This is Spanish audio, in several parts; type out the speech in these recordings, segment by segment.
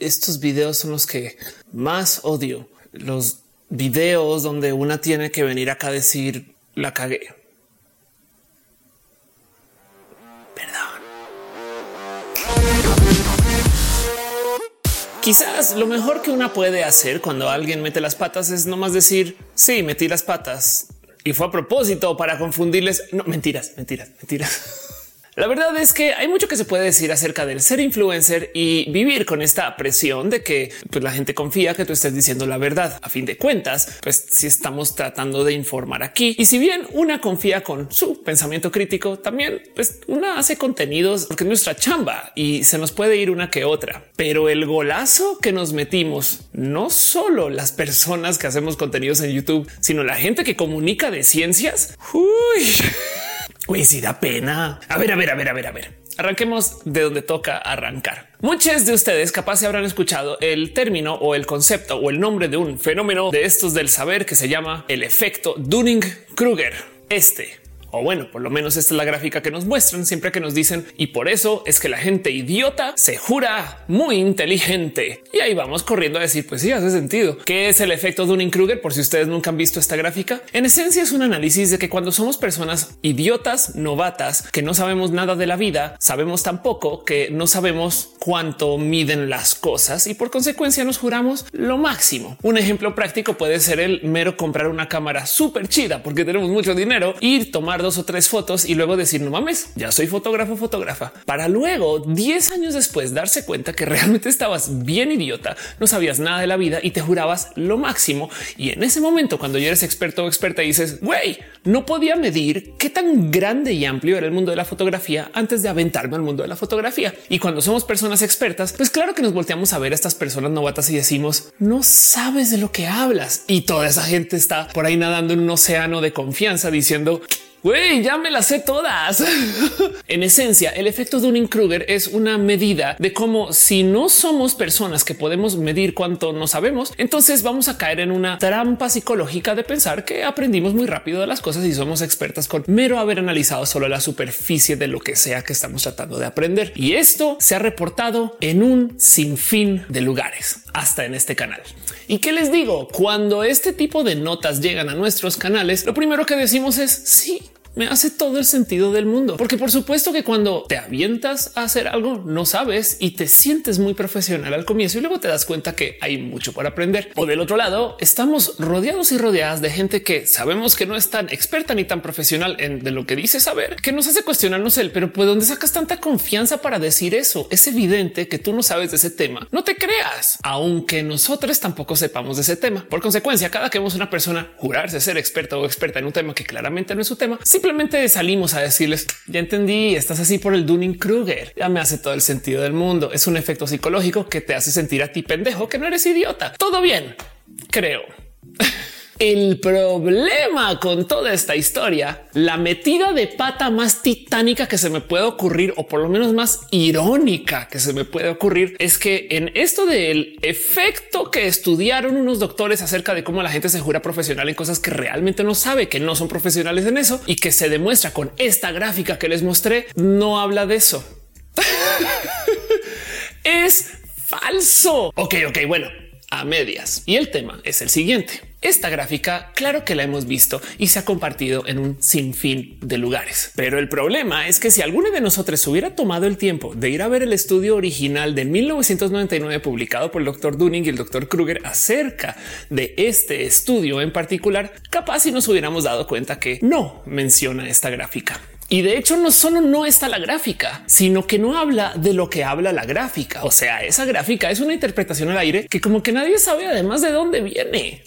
estos videos son los que más odio. Los videos donde una tiene que venir acá a decir la cagué. Perdón. Quizás lo mejor que una puede hacer cuando alguien mete las patas es nomás decir sí, metí las patas y fue a propósito para confundirles. No mentiras, mentiras, mentiras. La verdad es que hay mucho que se puede decir acerca del ser influencer y vivir con esta presión de que pues, la gente confía que tú estés diciendo la verdad. A fin de cuentas, pues si estamos tratando de informar aquí y si bien una confía con su pensamiento crítico, también pues una hace contenidos porque es nuestra chamba y se nos puede ir una que otra. Pero el golazo que nos metimos, no solo las personas que hacemos contenidos en YouTube, sino la gente que comunica de ciencias. Uy. Uy, sí da pena. A ver, a ver, a ver, a ver, a ver. Arranquemos de donde toca arrancar. Muchos de ustedes capaz se habrán escuchado el término o el concepto o el nombre de un fenómeno de estos del saber que se llama el efecto Dunning-Kruger. Este o bueno, por lo menos esta es la gráfica que nos muestran siempre que nos dicen y por eso es que la gente idiota se jura muy inteligente. Y ahí vamos corriendo a decir, pues sí, hace sentido. ¿Qué es el efecto Dunning-Kruger? Por si ustedes nunca han visto esta gráfica. En esencia es un análisis de que cuando somos personas idiotas, novatas, que no sabemos nada de la vida, sabemos tampoco que no sabemos cuánto miden las cosas y por consecuencia nos juramos lo máximo. Un ejemplo práctico puede ser el mero comprar una cámara súper chida porque tenemos mucho dinero, ir tomar dos o tres fotos y luego decir no mames, ya soy fotógrafo, fotógrafa para luego 10 años después darse cuenta que realmente estabas bien idiota, no sabías nada de la vida y te jurabas lo máximo. Y en ese momento, cuando ya eres experto o experta, dices güey, no podía medir qué tan grande y amplio era el mundo de la fotografía antes de aventarme al mundo de la fotografía. Y cuando somos personas expertas, pues claro que nos volteamos a ver a estas personas novatas y decimos no sabes de lo que hablas. Y toda esa gente está por ahí nadando en un océano de confianza diciendo Güey, ya me las sé todas. en esencia, el efecto Dunning-Kruger es una medida de cómo si no somos personas que podemos medir cuánto no sabemos, entonces vamos a caer en una trampa psicológica de pensar que aprendimos muy rápido de las cosas y somos expertas con mero haber analizado solo la superficie de lo que sea que estamos tratando de aprender. Y esto se ha reportado en un sinfín de lugares, hasta en este canal. ¿Y qué les digo? Cuando este tipo de notas llegan a nuestros canales, lo primero que decimos es sí, me hace todo el sentido del mundo, porque por supuesto que cuando te avientas a hacer algo no sabes y te sientes muy profesional al comienzo y luego te das cuenta que hay mucho por aprender. O del otro lado, estamos rodeados y rodeadas de gente que sabemos que no es tan experta ni tan profesional en de lo que dice saber, que nos hace cuestionarnos el, pero ¿pues dónde sacas tanta confianza para decir eso? Es evidente que tú no sabes de ese tema. No te creas, aunque nosotros tampoco sepamos de ese tema. Por consecuencia, cada que vemos una persona jurarse ser experta o experta en un tema que claramente no es su tema, simplemente salimos a decirles ya entendí, estás así por el Dunning Kruger. Ya me hace todo el sentido del mundo. Es un efecto psicológico que te hace sentir a ti pendejo que no eres idiota. Todo bien, creo. El problema con toda esta historia, la metida de pata más titánica que se me puede ocurrir, o por lo menos más irónica que se me puede ocurrir, es que en esto del efecto que estudiaron unos doctores acerca de cómo la gente se jura profesional en cosas que realmente no sabe, que no son profesionales en eso y que se demuestra con esta gráfica que les mostré, no habla de eso. es falso. Ok, ok, bueno, a medias. Y el tema es el siguiente. Esta gráfica, claro que la hemos visto y se ha compartido en un sinfín de lugares. Pero el problema es que si alguno de nosotros hubiera tomado el tiempo de ir a ver el estudio original de 1999 publicado por el doctor Dunning y el doctor Kruger acerca de este estudio en particular, capaz si nos hubiéramos dado cuenta que no menciona esta gráfica. Y de hecho no solo no está la gráfica, sino que no habla de lo que habla la gráfica. O sea, esa gráfica es una interpretación al aire que como que nadie sabe además de dónde viene.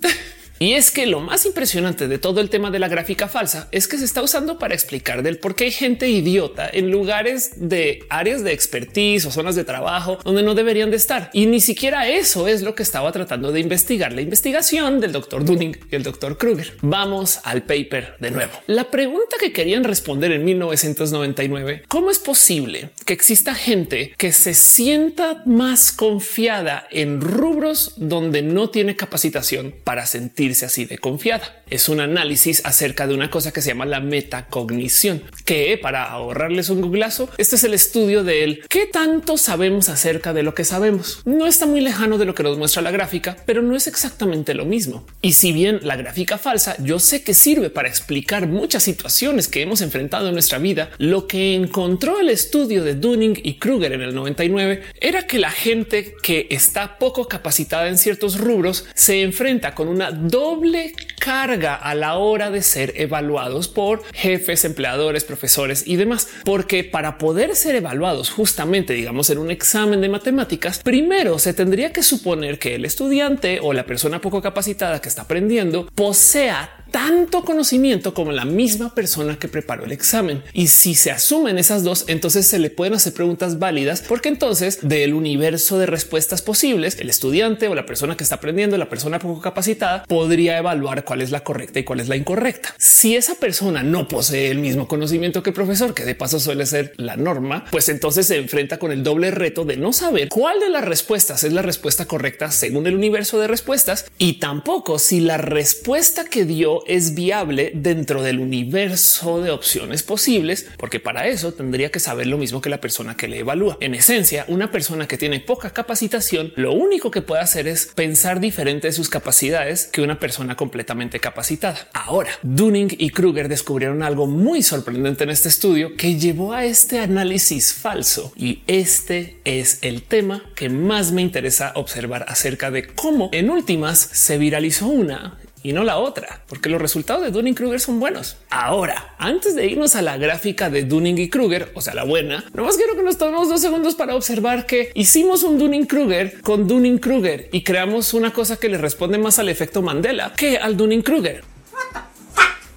Y es que lo más impresionante de todo el tema de la gráfica falsa es que se está usando para explicar del por qué hay gente idiota en lugares de áreas de expertise o zonas de trabajo donde no deberían de estar. Y ni siquiera eso es lo que estaba tratando de investigar la investigación del doctor Dunning y el doctor Kruger. Vamos al paper de nuevo. La pregunta que querían responder en 1999, ¿cómo es posible que exista gente que se sienta más confiada en rubros donde no tiene capacitación para sentir sentirse así de confiada. Es un análisis acerca de una cosa que se llama la metacognición, que para ahorrarles un googlazo, este es el estudio de él. ¿Qué tanto sabemos acerca de lo que sabemos? No está muy lejano de lo que nos muestra la gráfica, pero no es exactamente lo mismo. Y si bien la gráfica falsa, yo sé que sirve para explicar muchas situaciones que hemos enfrentado en nuestra vida, lo que encontró el estudio de Dunning y Kruger en el 99 era que la gente que está poco capacitada en ciertos rubros se enfrenta con una doble carga a la hora de ser evaluados por jefes, empleadores, profesores y demás, porque para poder ser evaluados justamente, digamos, en un examen de matemáticas, primero se tendría que suponer que el estudiante o la persona poco capacitada que está aprendiendo posea tanto conocimiento como la misma persona que preparó el examen. Y si se asumen esas dos, entonces se le pueden hacer preguntas válidas, porque entonces del universo de respuestas posibles, el estudiante o la persona que está aprendiendo, la persona poco capacitada, podría evaluar cuál es la correcta y cuál es la incorrecta. Si esa persona no posee el mismo conocimiento que el profesor, que de paso suele ser la norma, pues entonces se enfrenta con el doble reto de no saber cuál de las respuestas es la respuesta correcta según el universo de respuestas y tampoco si la respuesta que dio es viable dentro del universo de opciones posibles, porque para eso tendría que saber lo mismo que la persona que le evalúa. En esencia, una persona que tiene poca capacitación, lo único que puede hacer es pensar diferente de sus capacidades que una persona completamente capacitada. Ahora, Dunning y Kruger descubrieron algo muy sorprendente en este estudio que llevó a este análisis falso y este es el tema que más me interesa observar acerca de cómo en últimas se viralizó una y no la otra, porque los resultados de Dunning Kruger son buenos. Ahora, antes de irnos a la gráfica de Dunning y Kruger, o sea, la buena, nomás quiero que nos tomemos dos segundos para observar que hicimos un Dunning Kruger con Dunning Kruger y creamos una cosa que le responde más al efecto Mandela que al Dunning Kruger.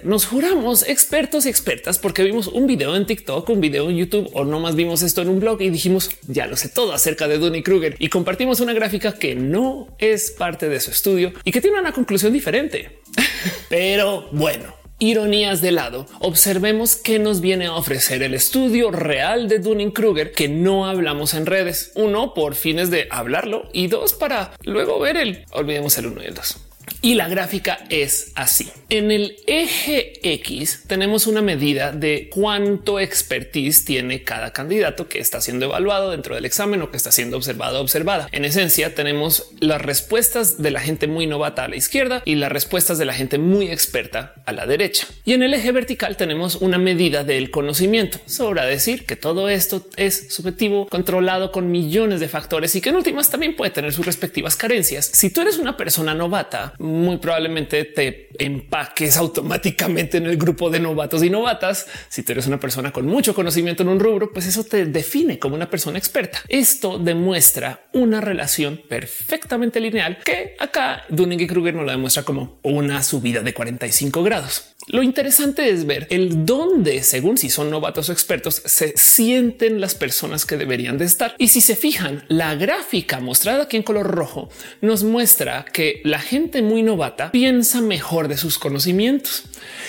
Nos juramos expertos y expertas porque vimos un video en TikTok, un video en YouTube o no más vimos esto en un blog y dijimos ya lo sé todo acerca de Dunning Kruger y compartimos una gráfica que no es parte de su estudio y que tiene una conclusión diferente. Pero bueno, ironías de lado, observemos qué nos viene a ofrecer el estudio real de Dunning Kruger que no hablamos en redes. Uno por fines de hablarlo y dos para luego ver el olvidemos el uno y el dos. Y la gráfica es así. En el eje X tenemos una medida de cuánto expertise tiene cada candidato que está siendo evaluado dentro del examen o que está siendo observado observada. En esencia tenemos las respuestas de la gente muy novata a la izquierda y las respuestas de la gente muy experta a la derecha. Y en el eje vertical tenemos una medida del conocimiento. Sobra decir que todo esto es subjetivo, controlado con millones de factores y que en últimas también puede tener sus respectivas carencias. Si tú eres una persona novata, muy probablemente te empaques automáticamente en el grupo de novatos y novatas. Si tú eres una persona con mucho conocimiento en un rubro, pues eso te define como una persona experta. Esto demuestra una relación perfectamente lineal que acá Dunning y Kruger nos la demuestra como una subida de 45 grados. Lo interesante es ver el dónde, según si son novatos o expertos, se sienten las personas que deberían de estar. Y si se fijan, la gráfica mostrada aquí en color rojo nos muestra que la gente muy novata piensa mejor de sus conocimientos.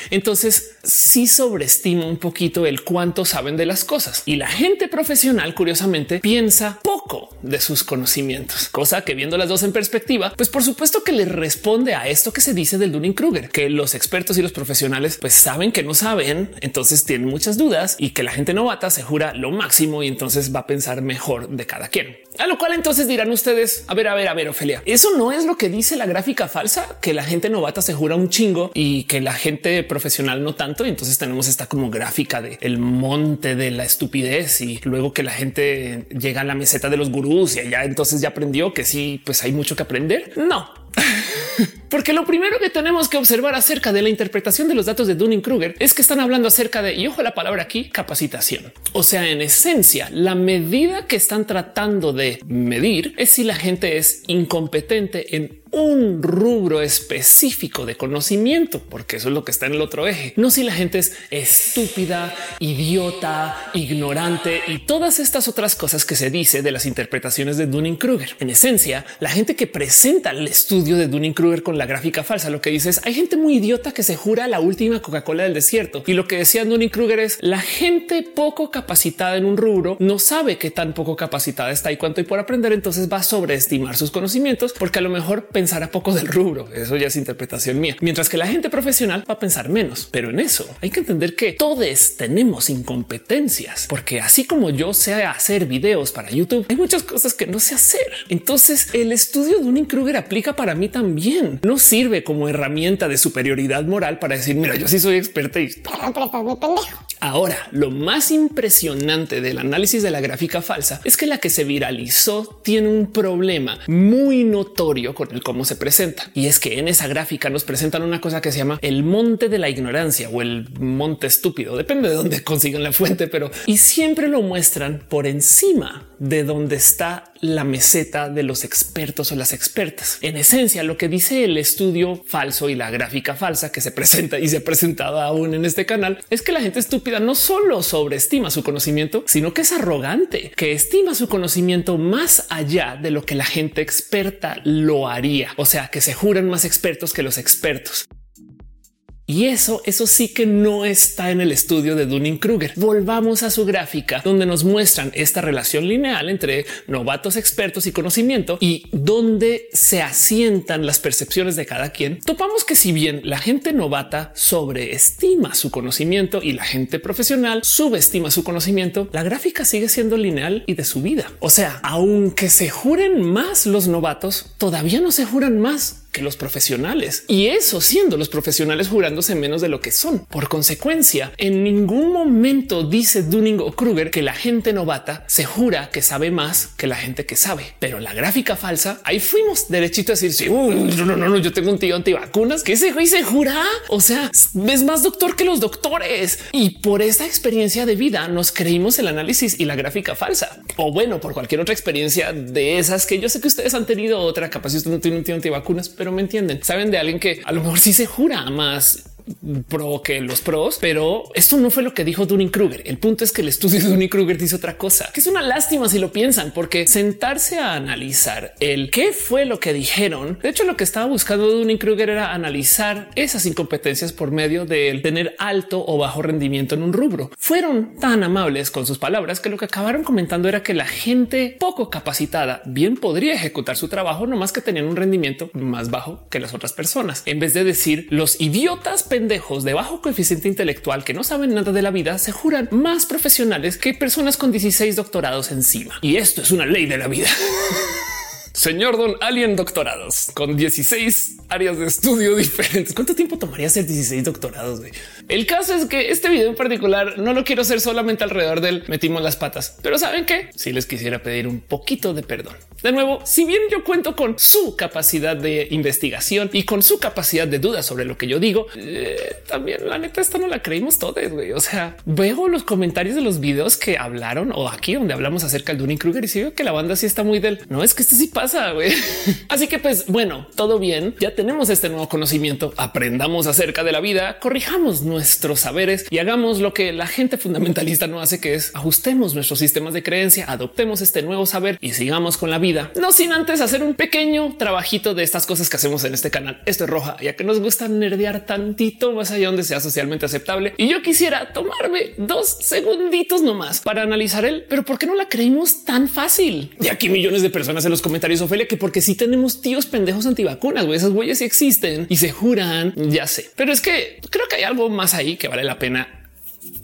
Entonces sí sobreestima un poquito el cuánto saben de las cosas y la gente profesional curiosamente piensa poco de sus conocimientos, cosa que viendo las dos en perspectiva, pues por supuesto que le responde a esto que se dice del Dunning Kruger, que los expertos y los profesionales pues saben que no saben, entonces tienen muchas dudas y que la gente novata se jura lo máximo y entonces va a pensar mejor de cada quien. A lo cual entonces dirán ustedes, a ver, a ver, a ver, Ofelia, eso no es lo que dice la gráfica falsa, que la gente novata se jura un chingo y que la gente profesional no tanto. Y entonces tenemos esta como gráfica de el monte de la estupidez y luego que la gente llega a la meseta de los gurús y allá entonces ya aprendió que sí, pues hay mucho que aprender. No, porque lo primero que tenemos que observar acerca de la interpretación de los datos de Dunning Kruger es que están hablando acerca de, y ojo la palabra aquí, capacitación. O sea, en esencia, la medida que están tratando de medir es si la gente es incompetente en un rubro específico de conocimiento, porque eso es lo que está en el otro eje. No si la gente es estúpida, idiota, ignorante y todas estas otras cosas que se dice de las interpretaciones de Dunning Kruger. En esencia, la gente que presenta el estudio de Dunning Kruger con la gráfica falsa. Lo que dices, hay gente muy idiota que se jura la última Coca-Cola del desierto. Y lo que decía Dunning Kruger es la gente poco capacitada en un rubro no sabe qué tan poco capacitada está y cuánto hay por aprender. Entonces va a sobreestimar sus conocimientos porque a lo mejor pensará poco del rubro. Eso ya es interpretación mía. Mientras que la gente profesional va a pensar menos. Pero en eso hay que entender que todos tenemos incompetencias, porque así como yo sé hacer videos para YouTube, hay muchas cosas que no sé hacer. Entonces el estudio de un Kruger aplica para mí también. Sirve como herramienta de superioridad moral para decir, mira, yo sí soy experta y Ahora, lo más impresionante del análisis de la gráfica falsa es que la que se viralizó tiene un problema muy notorio con el cómo se presenta. Y es que en esa gráfica nos presentan una cosa que se llama el monte de la ignorancia o el monte estúpido. Depende de dónde consigan la fuente, pero y siempre lo muestran por encima de donde está la meseta de los expertos o las expertas. En esencia, lo que dice el estudio falso y la gráfica falsa que se presenta y se ha presentado aún en este canal es que la gente estúpida no solo sobreestima su conocimiento, sino que es arrogante, que estima su conocimiento más allá de lo que la gente experta lo haría. O sea, que se juran más expertos que los expertos. Y eso, eso sí que no está en el estudio de Dunning Kruger. Volvamos a su gráfica donde nos muestran esta relación lineal entre novatos, expertos y conocimiento y donde se asientan las percepciones de cada quien. Topamos que si bien la gente novata sobreestima su conocimiento y la gente profesional subestima su conocimiento, la gráfica sigue siendo lineal y de su vida. O sea, aunque se juren más los novatos, todavía no se juran más que los profesionales y eso siendo los profesionales jurándose menos de lo que son. Por consecuencia, en ningún momento dice Dunning o Kruger que la gente novata se jura que sabe más que la gente que sabe, pero la gráfica falsa ahí fuimos derechito a decir sí, no, no, no, yo tengo un tío antivacunas que ese güey se jura. O sea, es más doctor que los doctores y por esta experiencia de vida nos creímos el análisis y la gráfica falsa o bueno, por cualquier otra experiencia de esas que yo sé que ustedes han tenido otra capaz. Si usted no tiene un tío antivacunas, pero me entienden. Saben de alguien que a lo mejor sí se jura más pro que los pros, pero esto no fue lo que dijo Dunning Kruger. El punto es que el estudio de Dunning Kruger dice otra cosa, que es una lástima si lo piensan, porque sentarse a analizar el qué fue lo que dijeron. De hecho, lo que estaba buscando Dunning Kruger era analizar esas incompetencias por medio de tener alto o bajo rendimiento en un rubro. Fueron tan amables con sus palabras que lo que acabaron comentando era que la gente poco capacitada bien podría ejecutar su trabajo, no más que tenían un rendimiento más bajo que las otras personas. En vez de decir los idiotas pendejos de bajo coeficiente intelectual que no saben nada de la vida se juran más profesionales que personas con 16 doctorados encima. Y esto es una ley de la vida. Señor Don Alien doctorados con 16 áreas de estudio diferentes. ¿Cuánto tiempo tomaría hacer 16 doctorados? El caso es que este video en particular no lo quiero hacer solamente alrededor del metimos las patas, pero saben que si les quisiera pedir un poquito de perdón. De nuevo, si bien yo cuento con su capacidad de investigación y con su capacidad de duda sobre lo que yo digo, eh, también la neta esta no la creímos todos. O sea, veo los comentarios de los videos que hablaron o aquí donde hablamos acerca del Dunning Kruger y si veo que la banda sí está muy del no es que esto sí Así que pues bueno, todo bien. Ya tenemos este nuevo conocimiento. Aprendamos acerca de la vida, corrijamos nuestros saberes y hagamos lo que la gente fundamentalista no hace, que es ajustemos nuestros sistemas de creencia, adoptemos este nuevo saber y sigamos con la vida. No sin antes hacer un pequeño trabajito de estas cosas que hacemos en este canal. Esto es roja, ya que nos gusta nerdear tantito más allá donde sea socialmente aceptable. Y yo quisiera tomarme dos segunditos nomás para analizar el, pero ¿por qué no la creímos tan fácil? Y aquí millones de personas en los comentarios Ofelia, que porque si tenemos tíos pendejos antivacunas, güey, esas huellas sí existen y se juran, ya sé. Pero es que creo que hay algo más ahí que vale la pena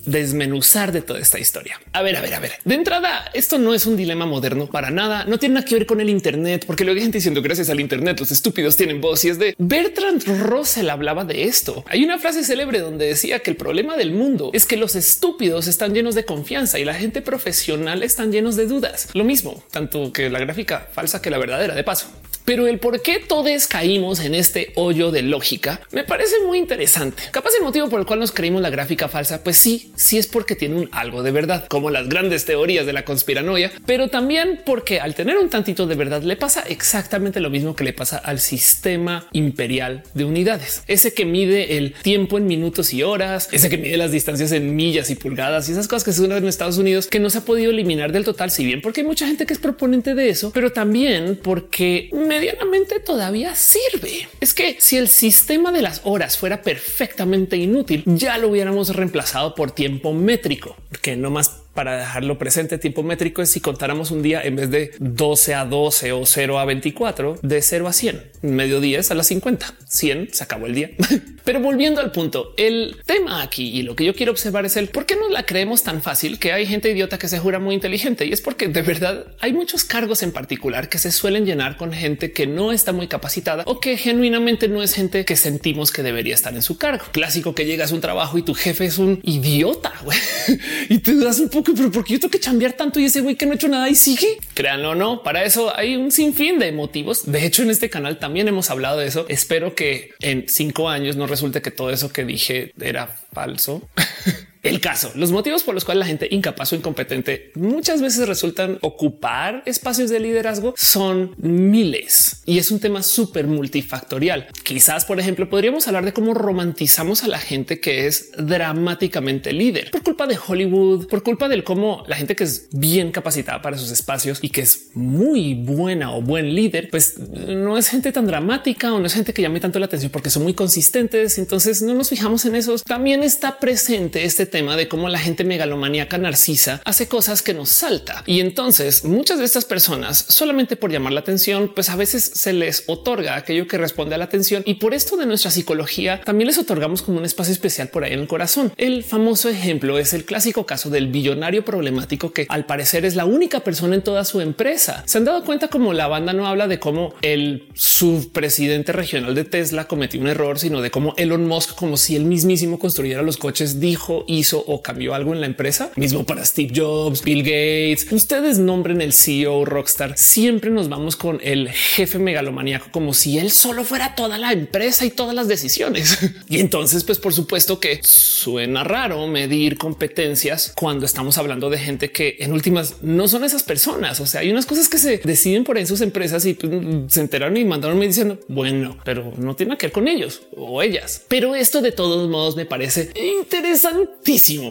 desmenuzar de toda esta historia. A ver, a ver, a ver. De entrada, esto no es un dilema moderno para nada. No tiene nada que ver con el Internet, porque luego hay gente diciendo gracias al Internet los estúpidos tienen voz y es de Bertrand Russell hablaba de esto. Hay una frase célebre donde decía que el problema del mundo es que los estúpidos están llenos de confianza y la gente profesional están llenos de dudas. Lo mismo, tanto que la gráfica falsa que la verdadera de paso. Pero el por qué todos caímos en este hoyo de lógica me parece muy interesante. Capaz el motivo por el cual nos creímos la gráfica falsa, pues sí, sí es porque tiene un algo de verdad, como las grandes teorías de la conspiranoia, pero también porque al tener un tantito de verdad le pasa exactamente lo mismo que le pasa al sistema imperial de unidades, ese que mide el tiempo en minutos y horas, ese que mide las distancias en millas y pulgadas y esas cosas que se usan en Estados Unidos que no se ha podido eliminar del total, si bien porque hay mucha gente que es proponente de eso, pero también porque me medianamente todavía sirve. Es que si el sistema de las horas fuera perfectamente inútil, ya lo hubiéramos reemplazado por tiempo métrico, que no más para dejarlo presente, tiempo métrico es si contáramos un día en vez de 12 a 12 o 0 a 24, de 0 a 100, medio día es a las 50, 100 se acabó el día. Pero volviendo al punto, el tema aquí y lo que yo quiero observar es el por qué no la creemos tan fácil que hay gente idiota que se jura muy inteligente y es porque de verdad hay muchos cargos en particular que se suelen llenar con gente que no está muy capacitada o que genuinamente no es gente que sentimos que debería estar en su cargo. Clásico que llegas a un trabajo y tu jefe es un idiota y te das un poco pero porque yo tengo que cambiar tanto y ese güey que no ha hecho nada y sigue. Créanlo o no, para eso hay un sinfín de motivos. De hecho, en este canal también hemos hablado de eso. Espero que en cinco años no resulte que todo eso que dije era falso. El caso, los motivos por los cuales la gente incapaz o incompetente muchas veces resultan ocupar espacios de liderazgo son miles y es un tema súper multifactorial. Quizás, por ejemplo, podríamos hablar de cómo romantizamos a la gente que es dramáticamente líder por culpa de Hollywood, por culpa del cómo la gente que es bien capacitada para sus espacios y que es muy buena o buen líder, pues no es gente tan dramática o no es gente que llame tanto la atención porque son muy consistentes. Entonces no nos fijamos en esos. También está presente este tema de cómo la gente megalomaníaca narcisa hace cosas que nos salta. Y entonces muchas de estas personas solamente por llamar la atención, pues a veces se les otorga aquello que responde a la atención. Y por esto de nuestra psicología también les otorgamos como un espacio especial por ahí en el corazón. El famoso ejemplo es el clásico caso del billonario problemático que al parecer es la única persona en toda su empresa. Se han dado cuenta como la banda no habla de cómo el subpresidente regional de Tesla cometió un error, sino de cómo Elon Musk, como si él mismísimo construyera los coches, dijo, hizo o cambió algo en la empresa. Mismo para Steve Jobs, Bill Gates. Ustedes nombren el CEO Rockstar. Siempre nos vamos con el jefe megalomaníaco como si él solo fuera toda la empresa y todas las decisiones. y entonces, pues por supuesto que suena raro medir competencias cuando estamos hablando de gente que en últimas no son esas personas. O sea, hay unas cosas que se deciden por en sus empresas y pues, se enteraron y mandaron me diciendo bueno, pero no tiene que ver con ellos o ellas. Pero esto de todos modos me parece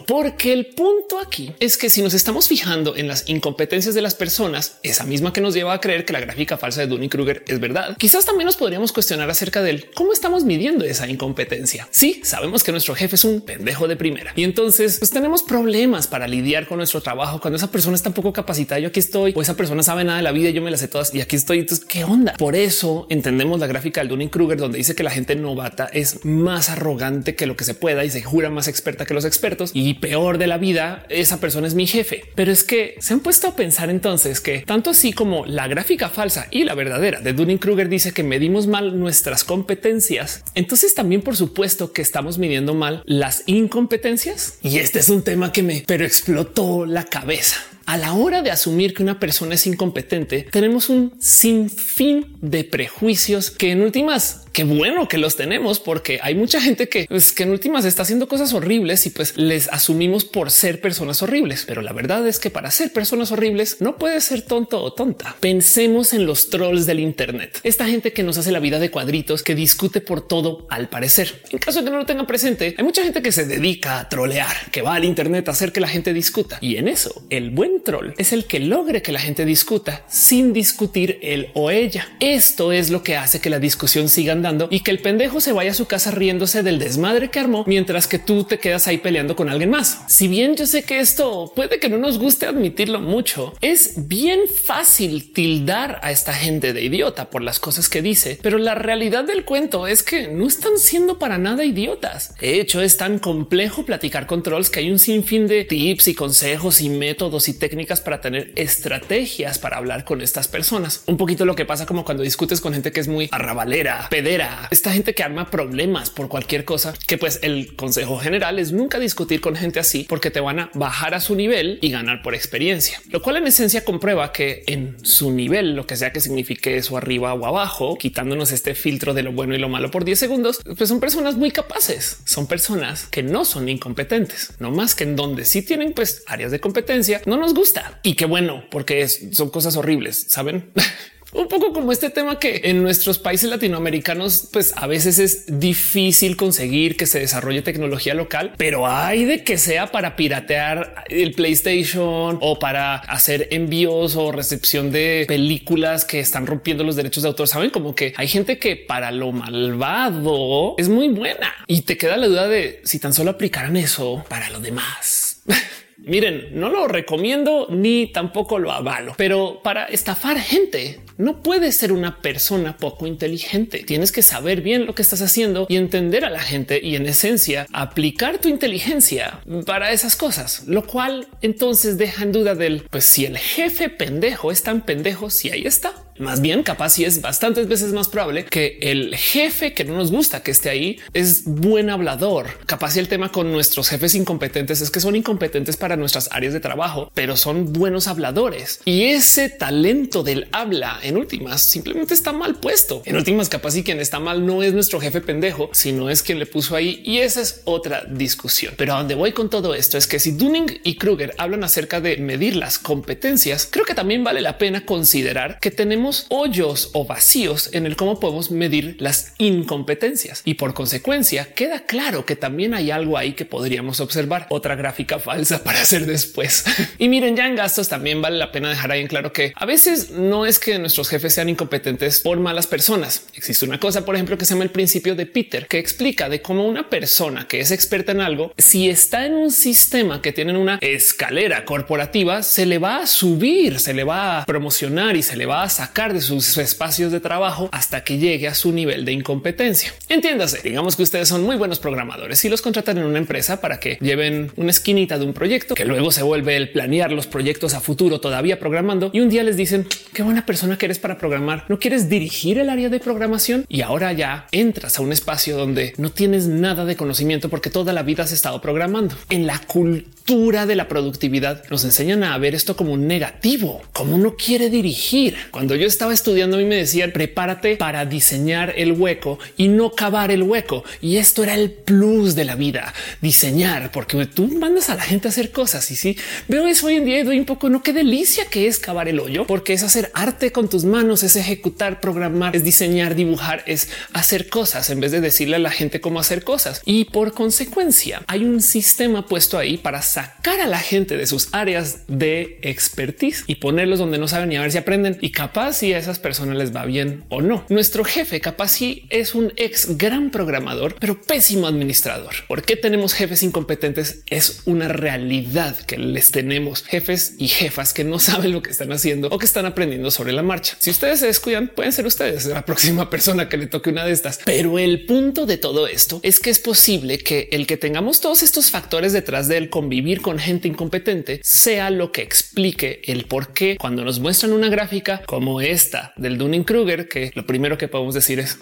porque el punto aquí es que si nos estamos fijando en las incompetencias de las personas, esa misma que nos lleva a creer que la gráfica falsa de Dunning Kruger es verdad, quizás también nos podríamos cuestionar acerca del cómo estamos midiendo esa incompetencia. Sí, sabemos que nuestro jefe es un pendejo de primera y entonces pues, tenemos problemas para lidiar con nuestro trabajo cuando esa persona está poco capacitada. Yo aquí estoy o esa persona sabe nada de la vida. y Yo me las sé todas y aquí estoy. Entonces, qué onda? Por eso entendemos la gráfica del Dunning Kruger, donde dice que la gente novata es más arrogante que lo que se pueda y se jura más experta que los expertos y peor de la vida, esa persona es mi jefe. Pero es que se han puesto a pensar entonces que tanto así como la gráfica falsa y la verdadera de Dunning Kruger dice que medimos mal nuestras competencias, entonces también por supuesto que estamos midiendo mal las incompetencias. Y este es un tema que me pero explotó la cabeza. A la hora de asumir que una persona es incompetente, tenemos un sinfín de prejuicios que en últimas qué bueno que los tenemos porque hay mucha gente que, pues, que en últimas está haciendo cosas horribles y pues les asumimos por ser personas horribles. Pero la verdad es que para ser personas horribles no puede ser tonto o tonta. Pensemos en los trolls del Internet. Esta gente que nos hace la vida de cuadritos, que discute por todo al parecer. En caso de que no lo tengan presente, hay mucha gente que se dedica a trolear, que va al Internet a hacer que la gente discuta. Y en eso, el buen troll es el que logre que la gente discuta sin discutir él o ella. Esto es lo que hace que la discusión siga andando y que el pendejo se vaya a su casa riéndose del desmadre que armó mientras que tú te quedas ahí peleando con alguien más. Si bien yo sé que esto puede que no nos guste admitirlo mucho, es bien fácil tildar a esta gente de idiota por las cosas que dice, pero la realidad del cuento es que no están siendo para nada idiotas. De hecho, es tan complejo platicar con trolls que hay un sinfín de tips y consejos y métodos y técnicas para tener estrategias para hablar con estas personas. Un poquito lo que pasa como cuando discutes con gente que es muy arrabalera, esta gente que arma problemas por cualquier cosa, que pues el consejo general es nunca discutir con gente así porque te van a bajar a su nivel y ganar por experiencia, lo cual en esencia comprueba que en su nivel, lo que sea que signifique eso arriba o abajo, quitándonos este filtro de lo bueno y lo malo por 10 segundos, pues son personas muy capaces, son personas que no son incompetentes, no más que en donde sí tienen pues áreas de competencia, no nos gusta. Y qué bueno, porque son cosas horribles, saben? Un poco como este tema que en nuestros países latinoamericanos, pues a veces es difícil conseguir que se desarrolle tecnología local, pero hay de que sea para piratear el PlayStation o para hacer envíos o recepción de películas que están rompiendo los derechos de autor. Saben como que hay gente que para lo malvado es muy buena y te queda la duda de si tan solo aplicaran eso para lo demás. Miren, no lo recomiendo ni tampoco lo avalo, pero para estafar gente no puedes ser una persona poco inteligente. Tienes que saber bien lo que estás haciendo y entender a la gente y en esencia aplicar tu inteligencia para esas cosas, lo cual entonces deja en duda del pues si el jefe pendejo es tan pendejo, si ahí está. Más bien, capaz si es bastantes veces más probable que el jefe que no nos gusta que esté ahí es buen hablador. Capaz si el tema con nuestros jefes incompetentes es que son incompetentes para nuestras áreas de trabajo, pero son buenos habladores y ese talento del habla en últimas simplemente está mal puesto. En últimas, capaz y quien está mal no es nuestro jefe pendejo, sino es quien le puso ahí. Y esa es otra discusión. Pero a donde voy con todo esto es que si Dunning y Kruger hablan acerca de medir las competencias, creo que también vale la pena considerar que tenemos hoyos o vacíos en el cómo podemos medir las incompetencias. Y por consecuencia, queda claro que también hay algo ahí que podríamos observar. Otra gráfica falsa para hacer después. y miren, ya en gastos también vale la pena dejar ahí en claro que a veces no es que nuestros jefes sean incompetentes por malas personas. Existe una cosa, por ejemplo, que se llama el principio de Peter, que explica de cómo una persona que es experta en algo, si está en un sistema que tienen una escalera corporativa, se le va a subir, se le va a promocionar y se le va a sacar de sus espacios de trabajo hasta que llegue a su nivel de incompetencia. Entiéndase, digamos que ustedes son muy buenos programadores y los contratan en una empresa para que lleven una esquinita de un proyecto que luego se vuelve el planear los proyectos a futuro todavía programando y un día les dicen qué buena persona que eres para programar, no quieres dirigir el área de programación y ahora ya entras a un espacio donde no tienes nada de conocimiento porque toda la vida has estado programando. En la cultura de la productividad nos enseñan a ver esto como un negativo, como uno quiere dirigir. Cuando yo estaba estudiando mí me decían prepárate para diseñar el hueco y no cavar el hueco. Y esto era el plus de la vida, diseñar, porque tú mandas a la gente a hacer cosas y sí veo eso hoy en día y doy un poco no qué delicia que es cavar el hoyo, porque es hacer arte con tus manos, es ejecutar, programar, es diseñar, dibujar, es hacer cosas en vez de decirle a la gente cómo hacer cosas. Y por consecuencia hay un sistema puesto ahí para sacar a la gente de sus áreas de expertise y ponerlos donde no saben ni a ver si aprenden y capaz si a esas personas les va bien o no. Nuestro jefe capaz si es un ex gran programador, pero pésimo administrador. ¿Por qué tenemos jefes incompetentes? Es una realidad que les tenemos jefes y jefas que no saben lo que están haciendo o que están aprendiendo sobre la marcha. Si ustedes se descuidan, pueden ser ustedes la próxima persona que le toque una de estas. Pero el punto de todo esto es que es posible que el que tengamos todos estos factores detrás del convivir con gente incompetente sea lo que explique el por qué. Cuando nos muestran una gráfica como esta del Dunning Kruger, que lo primero que podemos decir es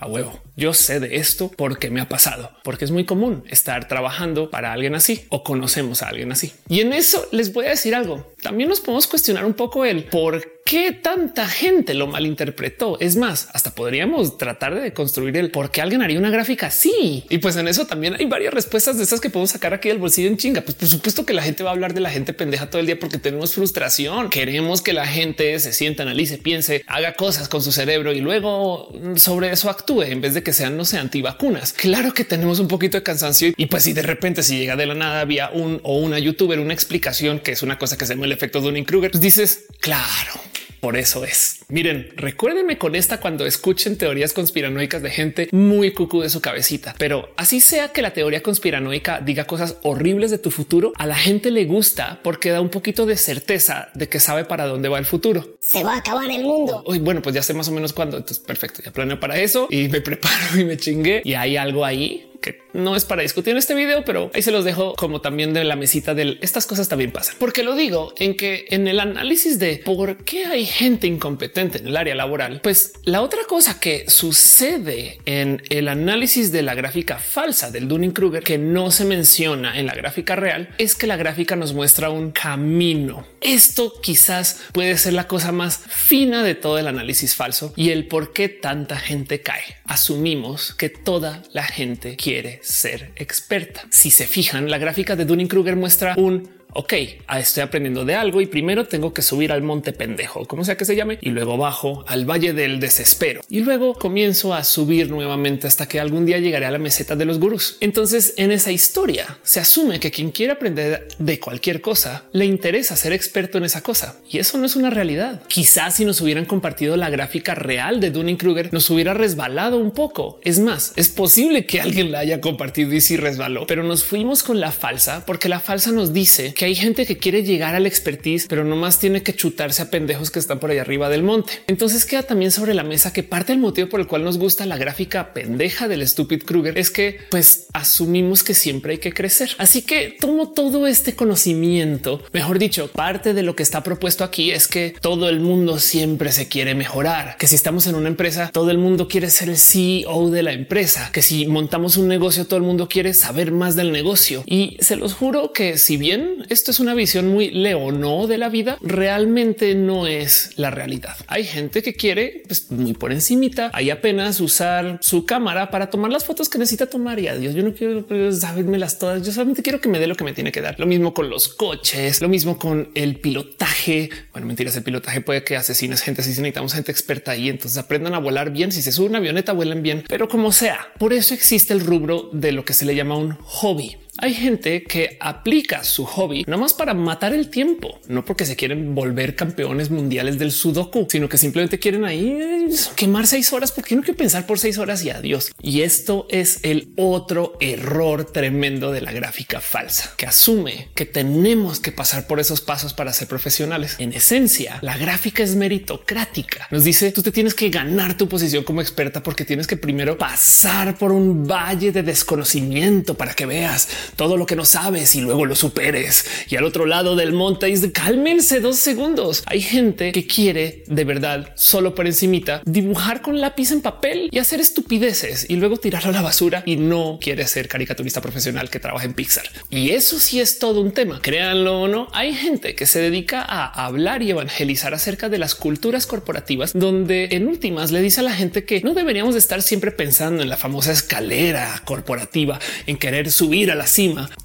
a huevo. Yo sé de esto porque me ha pasado, porque es muy común estar trabajando para alguien así o conocemos a alguien así. Y en eso les voy a decir algo. También nos podemos cuestionar un poco el por qué tanta gente lo malinterpretó. Es más, hasta podríamos tratar de construir el por qué alguien haría una gráfica así. Y pues en eso también hay varias respuestas de esas que podemos sacar aquí del bolsillo en chinga. Pues por supuesto que la gente va a hablar de la gente pendeja todo el día porque tenemos frustración. Queremos que la gente se sienta, analice, piense, haga cosas con su cerebro y luego sobre eso actúe en vez de que sean, no sé, antivacunas. Claro que tenemos un poquito de cansancio y pues si de repente si llega de la nada había un o una youtuber, una explicación que es una cosa que se llama el efecto un Kruger, pues dices, claro, por eso es. Miren, recuérdenme con esta cuando escuchen teorías conspiranoicas de gente muy cucú de su cabecita, pero así sea que la teoría conspiranoica diga cosas horribles de tu futuro, a la gente le gusta porque da un poquito de certeza de que sabe para dónde va el futuro. Se va a acabar el mundo. Uy, bueno, pues ya sé más o menos cuándo. Entonces, perfecto. Ya planeo para eso y me preparo y me chingué y hay algo ahí que no es para discutir en este video, pero ahí se los dejo como también de la mesita del estas cosas también pasan. Porque lo digo en que en el análisis de por qué hay gente incompetente en el área laboral, pues la otra cosa que sucede en el análisis de la gráfica falsa del Dunning Kruger que no se menciona en la gráfica real es que la gráfica nos muestra un camino. Esto quizás puede ser la cosa más fina de todo el análisis falso y el por qué tanta gente cae. Asumimos que toda la gente quiere ser experta. Si se fijan, la gráfica de Dunning Kruger muestra un ok, estoy aprendiendo de algo y primero tengo que subir al monte pendejo, como sea que se llame, y luego bajo al valle del desespero y luego comienzo a subir nuevamente hasta que algún día llegaré a la meseta de los gurús. Entonces, en esa historia se asume que quien quiere aprender de cualquier cosa le interesa ser experto en esa cosa y eso no es una realidad. Quizás si nos hubieran compartido la gráfica real de Dunning Kruger, nos hubiera resbalado un poco. Es más, es posible que alguien la haya compartido y si resbaló, pero nos fuimos con la falsa porque la falsa nos dice hay gente que quiere llegar al expertise, pero no más tiene que chutarse a pendejos que están por ahí arriba del monte. Entonces queda también sobre la mesa que parte del motivo por el cual nos gusta la gráfica pendeja del estúpido Kruger es que pues asumimos que siempre hay que crecer. Así que tomo todo este conocimiento, mejor dicho, parte de lo que está propuesto aquí es que todo el mundo siempre se quiere mejorar, que si estamos en una empresa, todo el mundo quiere ser el CEO de la empresa, que si montamos un negocio, todo el mundo quiere saber más del negocio. Y se los juro que si bien esto es una visión muy leono de la vida, realmente no es la realidad. Hay gente que quiere pues, muy por encimita, hay apenas usar su cámara para tomar las fotos que necesita tomar y adiós. Yo no quiero pues, las todas. Yo solamente quiero que me dé lo que me tiene que dar. Lo mismo con los coches, lo mismo con el pilotaje. Bueno, mentiras, el pilotaje puede que asesines gente. Si necesitamos gente experta ahí, entonces aprendan a volar bien. Si se sube una avioneta, vuelen bien, pero como sea. Por eso existe el rubro de lo que se le llama un hobby. Hay gente que aplica su hobby no más para matar el tiempo, no porque se quieren volver campeones mundiales del sudoku, sino que simplemente quieren ahí eh, quemar seis horas porque no quiero pensar por seis horas y adiós. Y esto es el otro error tremendo de la gráfica falsa, que asume que tenemos que pasar por esos pasos para ser profesionales. En esencia, la gráfica es meritocrática. Nos dice tú te tienes que ganar tu posición como experta porque tienes que primero pasar por un valle de desconocimiento para que veas todo lo que no sabes y luego lo superes. Y al otro lado del monte dice cálmense dos segundos. Hay gente que quiere de verdad solo por encimita dibujar con lápiz en papel y hacer estupideces y luego tirarlo a la basura y no quiere ser caricaturista profesional que trabaja en Pixar. Y eso sí es todo un tema. Créanlo o no, hay gente que se dedica a hablar y evangelizar acerca de las culturas corporativas, donde en últimas le dice a la gente que no deberíamos de estar siempre pensando en la famosa escalera corporativa, en querer subir a la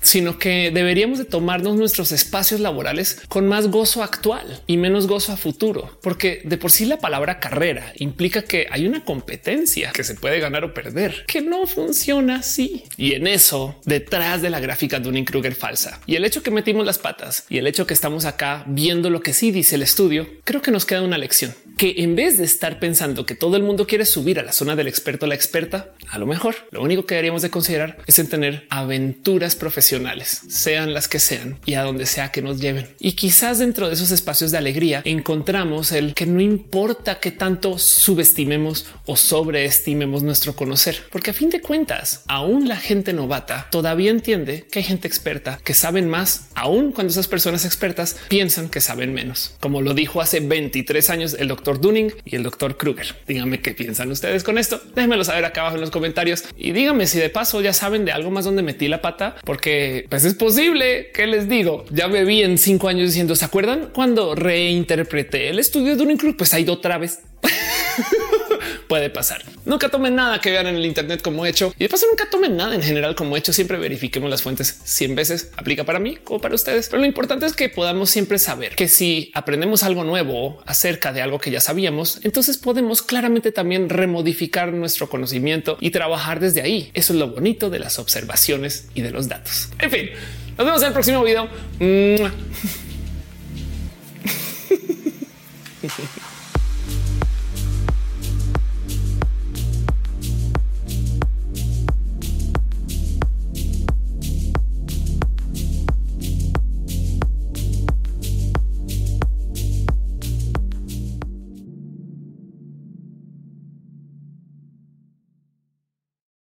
sino que deberíamos de tomarnos nuestros espacios laborales con más gozo actual y menos gozo a futuro, porque de por sí la palabra carrera implica que hay una competencia que se puede ganar o perder, que no funciona así. Y en eso, detrás de la gráfica de un Kruger falsa y el hecho que metimos las patas y el hecho que estamos acá viendo lo que sí dice el estudio, creo que nos queda una lección que en vez de estar pensando que todo el mundo quiere subir a la zona del experto, la experta, a lo mejor lo único que deberíamos de considerar es en tener aventuras profesionales, sean las que sean y a donde sea que nos lleven. Y quizás dentro de esos espacios de alegría encontramos el que no importa qué tanto subestimemos o sobreestimemos nuestro conocer, porque a fin de cuentas, aún la gente novata todavía entiende que hay gente experta que saben más, aún cuando esas personas expertas piensan que saben menos. Como lo dijo hace 23 años el doctor Dunning y el doctor Kruger. Díganme qué piensan ustedes con esto. Déjenmelo saber acá abajo en los comentarios y díganme si de paso ya saben de algo más donde metí la pata, porque pues es posible que les digo. Ya me vi en cinco años diciendo, ¿se acuerdan cuando reinterpreté el estudio de Dunning Kruger? Pues ha ido otra vez puede pasar. Nunca tomen nada que vean en el Internet como hecho y de paso nunca tomen nada en general como hecho. Siempre verifiquemos las fuentes 100 veces. Aplica para mí o para ustedes. Pero lo importante es que podamos siempre saber que si aprendemos algo nuevo acerca de algo que ya sabíamos, entonces podemos claramente también remodificar nuestro conocimiento y trabajar desde ahí. Eso es lo bonito de las observaciones y de los datos. En fin, nos vemos en el próximo video.